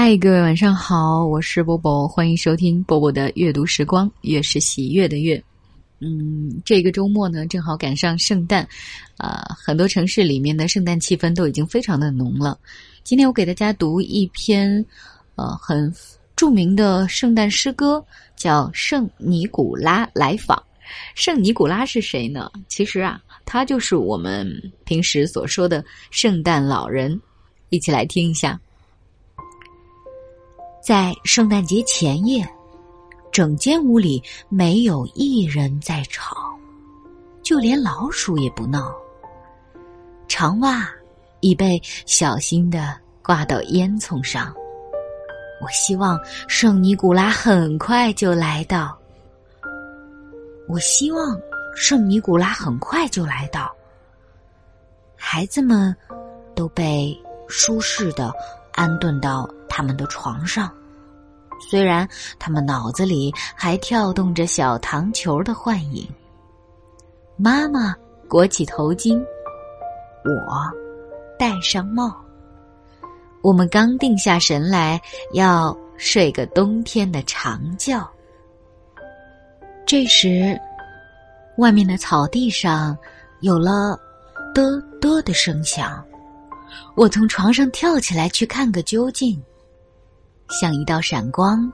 嗨，各位晚上好，我是波波，欢迎收听波波的阅读时光，月是喜悦的月。嗯，这个周末呢，正好赶上圣诞，啊，很多城市里面的圣诞气氛都已经非常的浓了。今天我给大家读一篇，呃，很著名的圣诞诗歌，叫《圣尼古拉来访》。圣尼古拉是谁呢？其实啊，他就是我们平时所说的圣诞老人。一起来听一下。在圣诞节前夜，整间屋里没有一人在吵，就连老鼠也不闹。长袜已被小心的挂到烟囱上。我希望圣尼古拉很快就来到。我希望圣尼古拉很快就来到。孩子们都被舒适的安顿到他们的床上。虽然他们脑子里还跳动着小糖球的幻影，妈妈裹起头巾，我戴上帽。我们刚定下神来要睡个冬天的长觉。这时，外面的草地上有了嘚嘚的声响，我从床上跳起来去看个究竟。像一道闪光，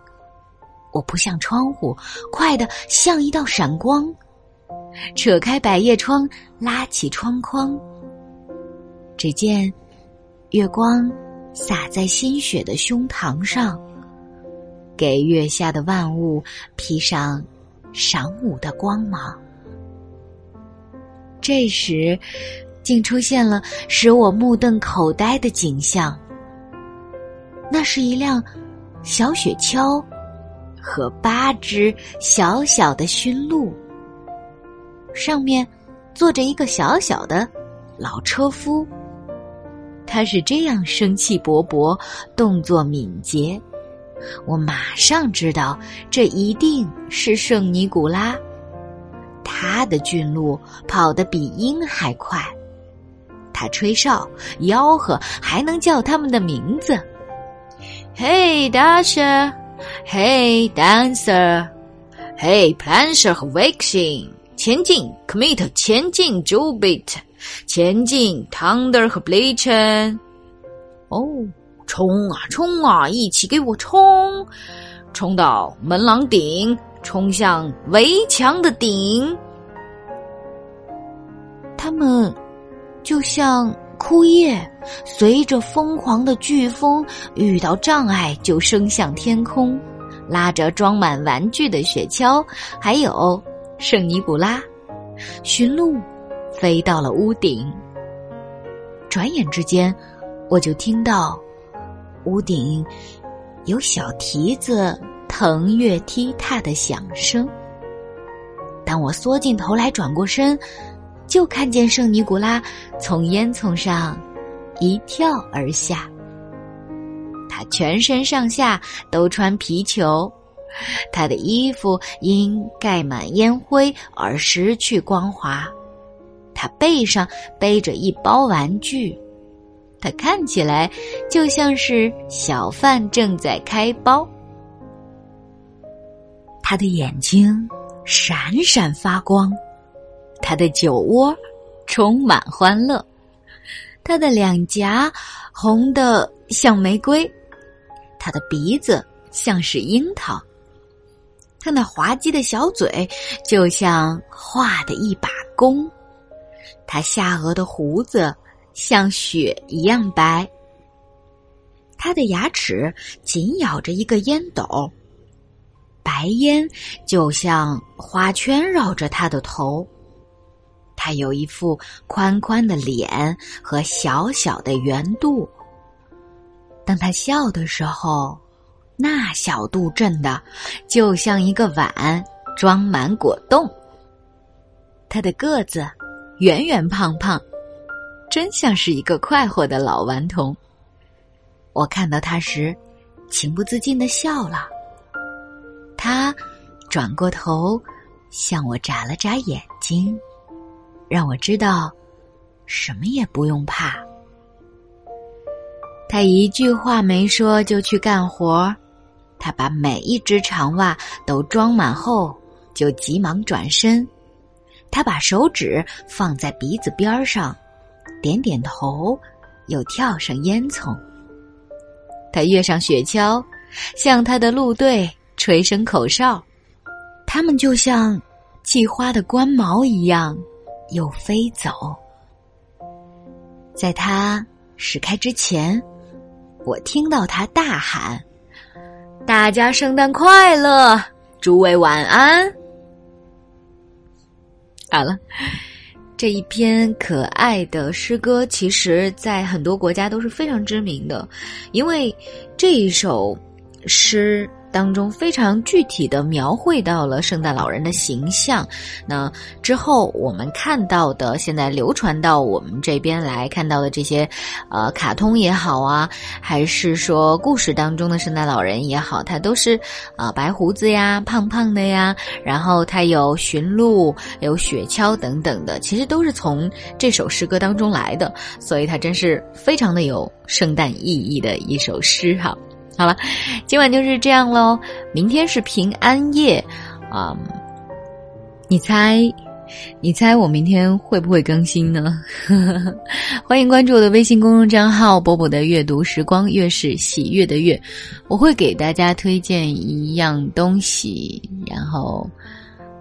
我扑向窗户，快的像一道闪光，扯开百叶窗，拉起窗框。只见月光洒在新雪的胸膛上，给月下的万物披上晌午的光芒。这时，竟出现了使我目瞪口呆的景象。那是一辆。小雪橇和八只小小的驯鹿，上面坐着一个小小的老车夫。他是这样生气勃勃，动作敏捷。我马上知道，这一定是圣尼古拉。他的驯鹿跑得比鹰还快，他吹哨、吆喝，还能叫他们的名字。Hey Dasher, Hey Dancer, Hey planter 和 Vixen，前进！Commit，前进！Jubit，前进！Thunder 和 Bleachen，哦，冲啊冲啊，一起给我冲！冲到门廊顶，冲向围墙的顶。他们就像。枯叶随着疯狂的飓风，遇到障碍就升向天空，拉着装满玩具的雪橇，还有圣尼古拉，驯鹿飞到了屋顶。转眼之间，我就听到屋顶有小蹄子腾跃踢踏的响声。当我缩进头来，转过身。就看见圣尼古拉从烟囱上一跳而下，他全身上下都穿皮球，他的衣服因盖满烟灰而失去光滑，他背上背着一包玩具，他看起来就像是小贩正在开包，他的眼睛闪闪发光。他的酒窝充满欢乐，他的两颊红的像玫瑰，他的鼻子像是樱桃，他那滑稽的小嘴就像画的一把弓，他下颚的胡子像雪一样白，他的牙齿紧咬着一个烟斗，白烟就像花圈绕着他的头。他有一副宽宽的脸和小小的圆肚。当他笑的时候，那小肚震的就像一个碗装满果冻。他的个子圆圆胖胖，真像是一个快活的老顽童。我看到他时，情不自禁的笑了。他转过头，向我眨了眨眼睛。让我知道，什么也不用怕。他一句话没说就去干活他把每一只长袜都装满后，就急忙转身。他把手指放在鼻子边上，点点头，又跳上烟囱。他跃上雪橇，向他的路队吹声口哨。他们就像系花的官毛一样，又飞走。在他驶开之前，我听到他大喊：“大家圣诞快乐，诸位晚安。”好了，这一篇可爱的诗歌，其实在很多国家都是非常知名的，因为这一首诗。当中非常具体的描绘到了圣诞老人的形象。那之后我们看到的，现在流传到我们这边来看到的这些，呃，卡通也好啊，还是说故事当中的圣诞老人也好，他都是啊白胡子呀、胖胖的呀，然后他有驯鹿、有雪橇等等的，其实都是从这首诗歌当中来的，所以它真是非常的有圣诞意义的一首诗哈。好了，今晚就是这样喽。明天是平安夜，啊，你猜，你猜我明天会不会更新呢？欢迎关注我的微信公众账号“波波的阅读时光”，月是喜悦的月，我会给大家推荐一样东西，然后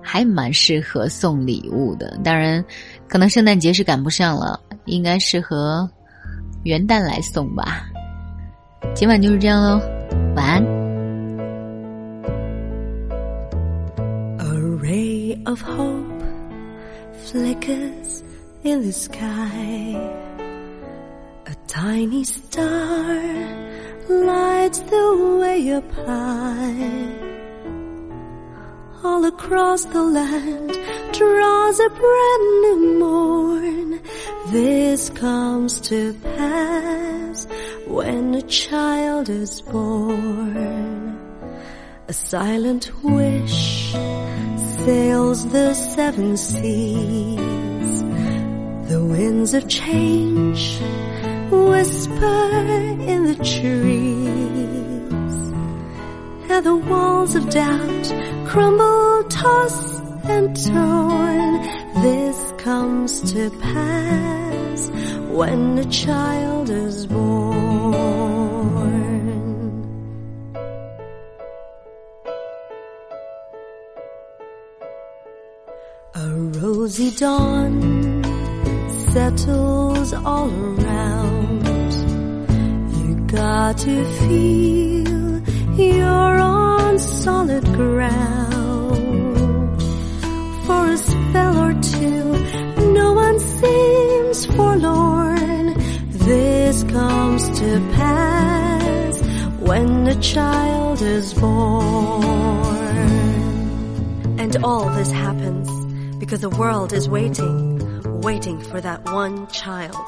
还蛮适合送礼物的。当然，可能圣诞节是赶不上了，应该适合元旦来送吧。今晚就是这样喽，晚安。A ray of hope flickers in the sky. A tiny star lights the way up high. All across the land draws a brand new morn. This comes to pass when a child is born. A silent wish sails the seven seas. The winds of change whisper in the trees. And the walls of doubt crumble, toss and torn. This comes to pass when a child is born. A rosy dawn settles all around. You got to feel you're on solid ground. Forlorn. This comes to pass when a child is born. And all this happens because the world is waiting, waiting for that one child.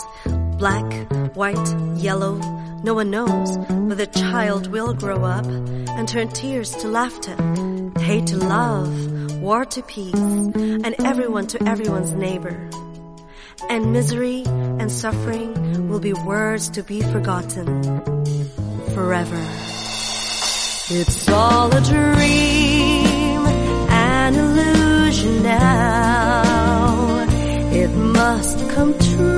Black, white, yellow, no one knows, but the child will grow up and turn tears to laughter, hate to love, war to peace, and everyone to everyone's neighbor. And misery and suffering will be words to be forgotten forever. It's all a dream, an illusion now. It must come true